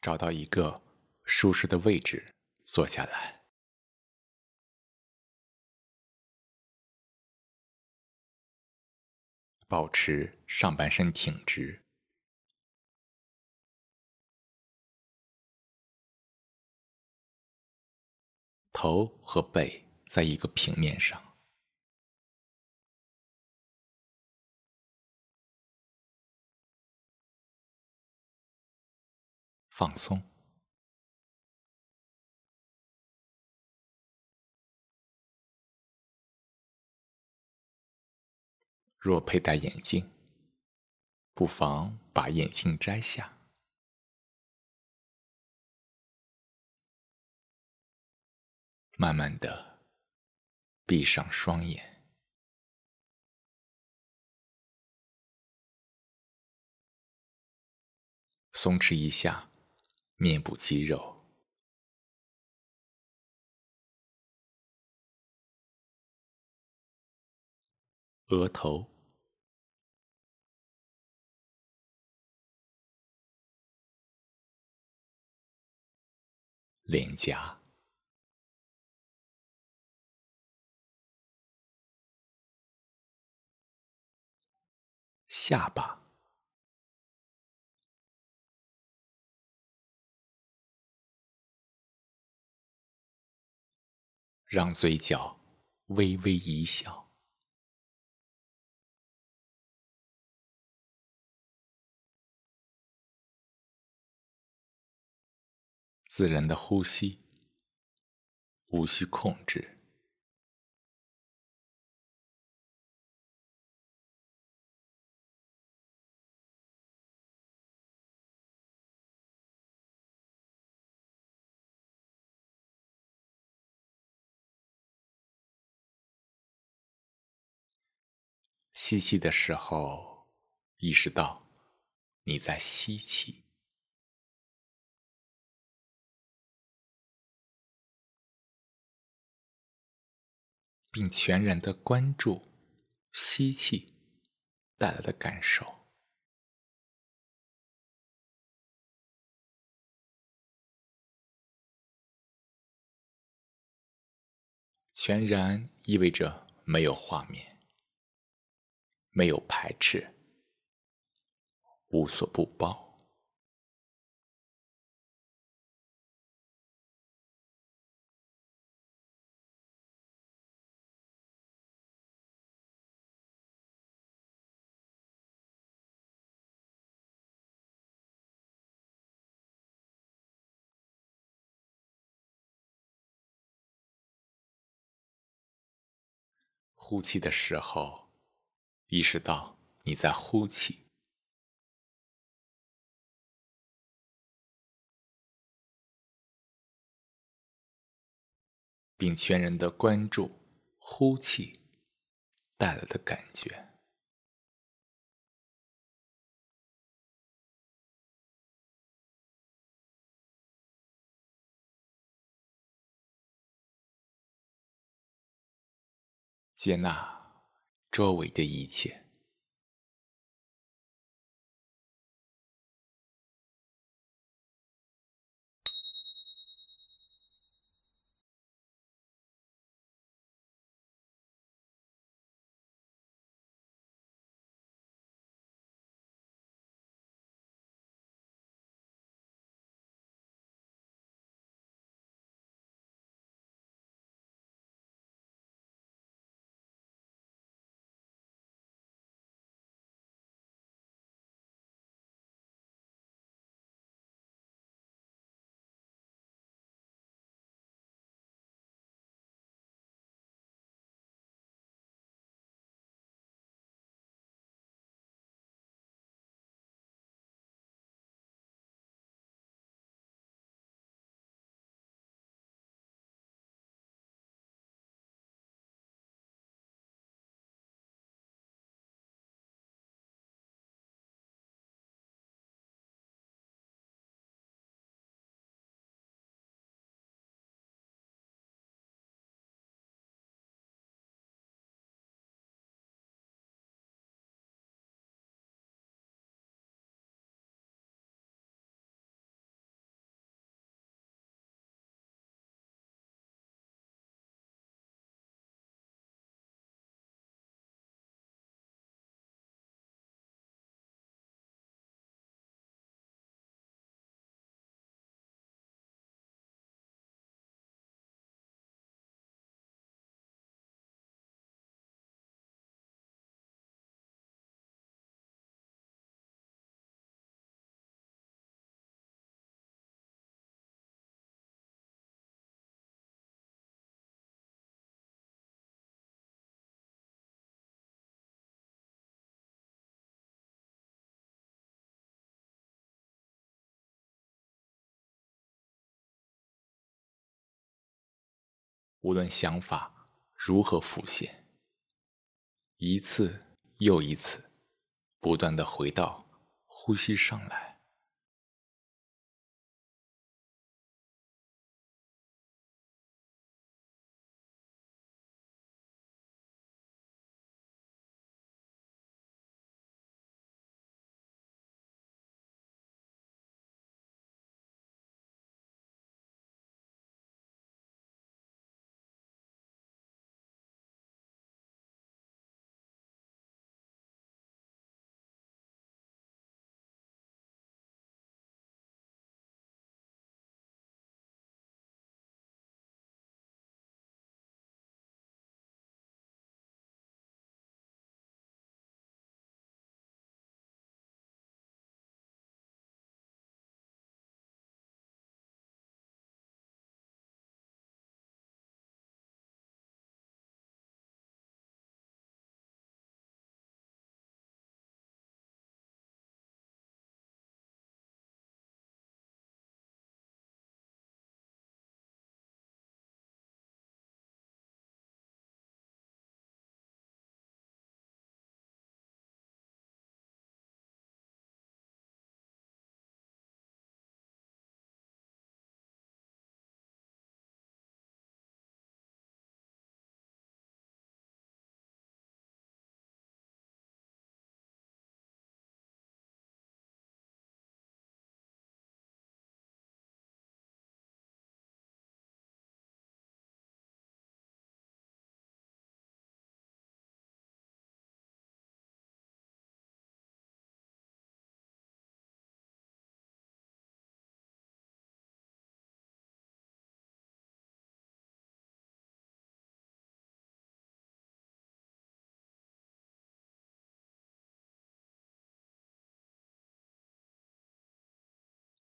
找到一个舒适的位置坐下来，保持上半身挺直，头和背在一个平面上。放松。若佩戴眼镜，不妨把眼镜摘下，慢慢的闭上双眼，松弛一下。面部肌肉、额头、脸颊、下巴。让嘴角微微一笑，自然的呼吸，无需控制。吸气的时候，意识到你在吸气，并全然的关注吸气带来的感受。全然意味着没有画面。没有排斥，无所不包。呼气的时候。意识到你在呼气，并全然的关注呼气带来的感觉，接纳。周围的一切。无论想法如何浮现，一次又一次，不断的回到呼吸上来。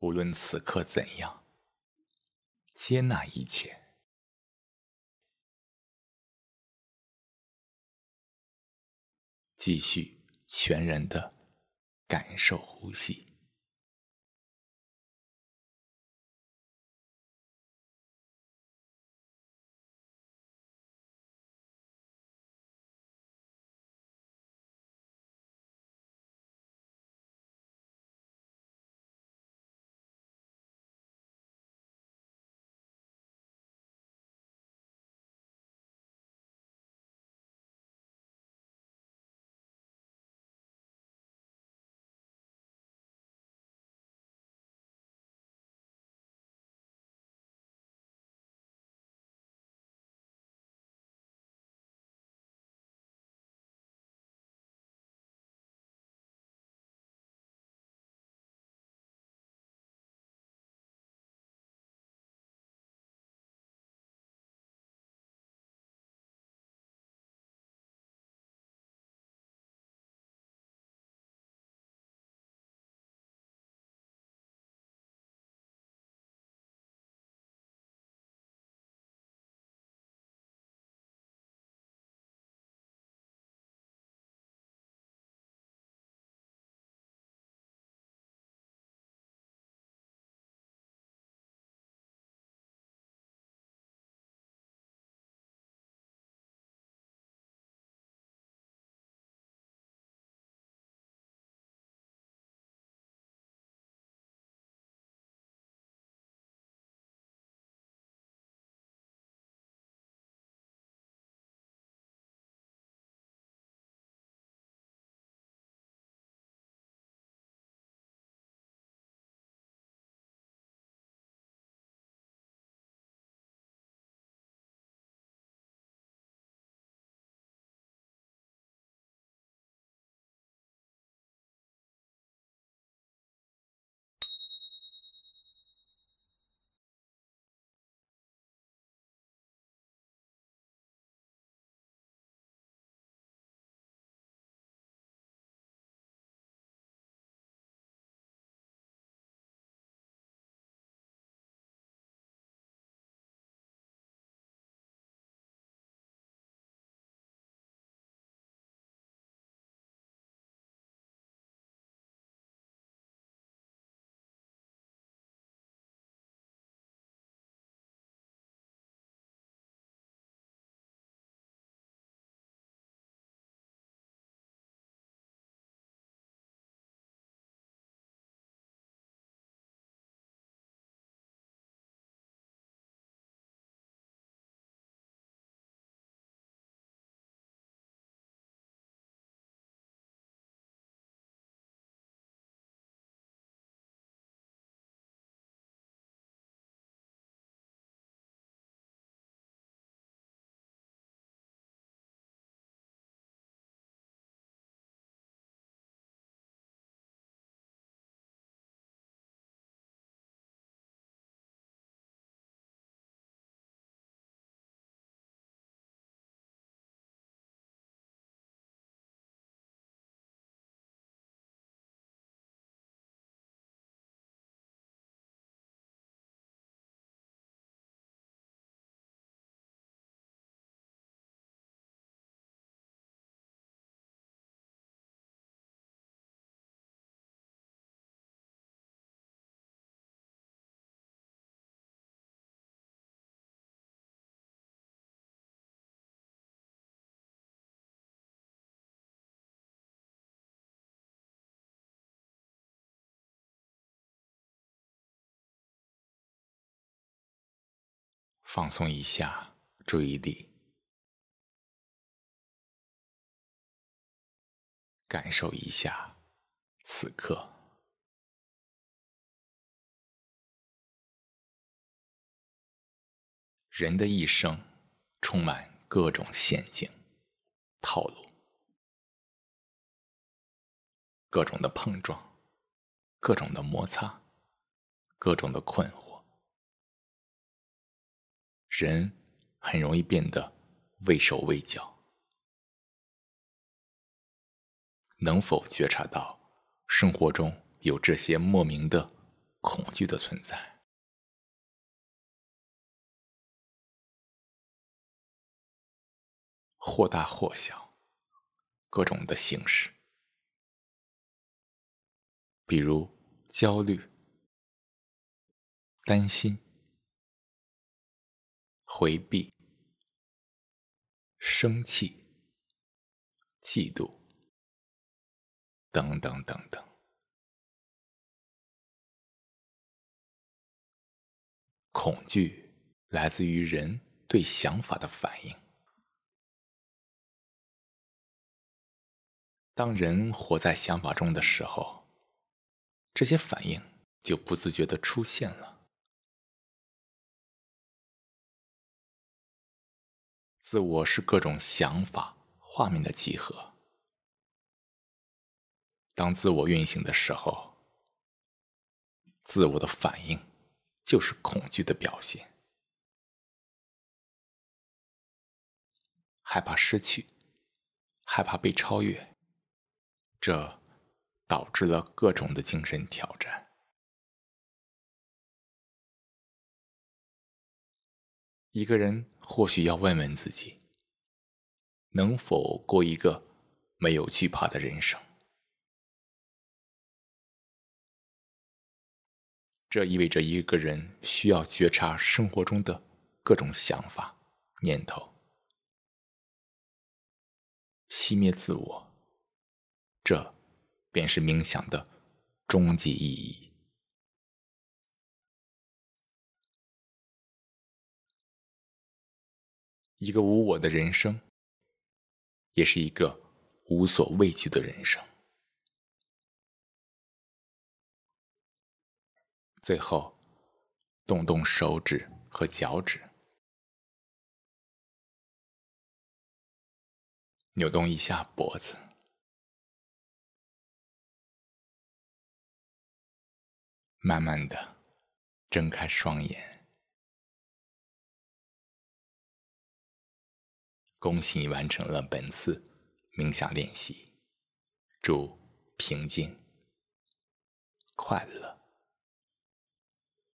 无论此刻怎样，接纳一切，继续全然的感受呼吸。放松一下注意力，感受一下此刻。人的一生充满各种陷阱、套路，各种的碰撞，各种的摩擦，各种的困惑。人很容易变得畏手畏脚，能否觉察到生活中有这些莫名的恐惧的存在？或大或小，各种的形式，比如焦虑、担心。回避、生气、嫉妒，等等等等。恐惧来自于人对想法的反应。当人活在想法中的时候，这些反应就不自觉的出现了。自我是各种想法、画面的集合。当自我运行的时候，自我的反应就是恐惧的表现，害怕失去，害怕被超越，这导致了各种的精神挑战。一个人或许要问问自己：能否过一个没有惧怕的人生？这意味着一个人需要觉察生活中的各种想法、念头，熄灭自我。这便是冥想的终极意义。一个无我的人生，也是一个无所畏惧的人生。最后，动动手指和脚趾，扭动一下脖子，慢慢的睁开双眼。恭喜你完成了本次冥想练习，祝平静、快乐。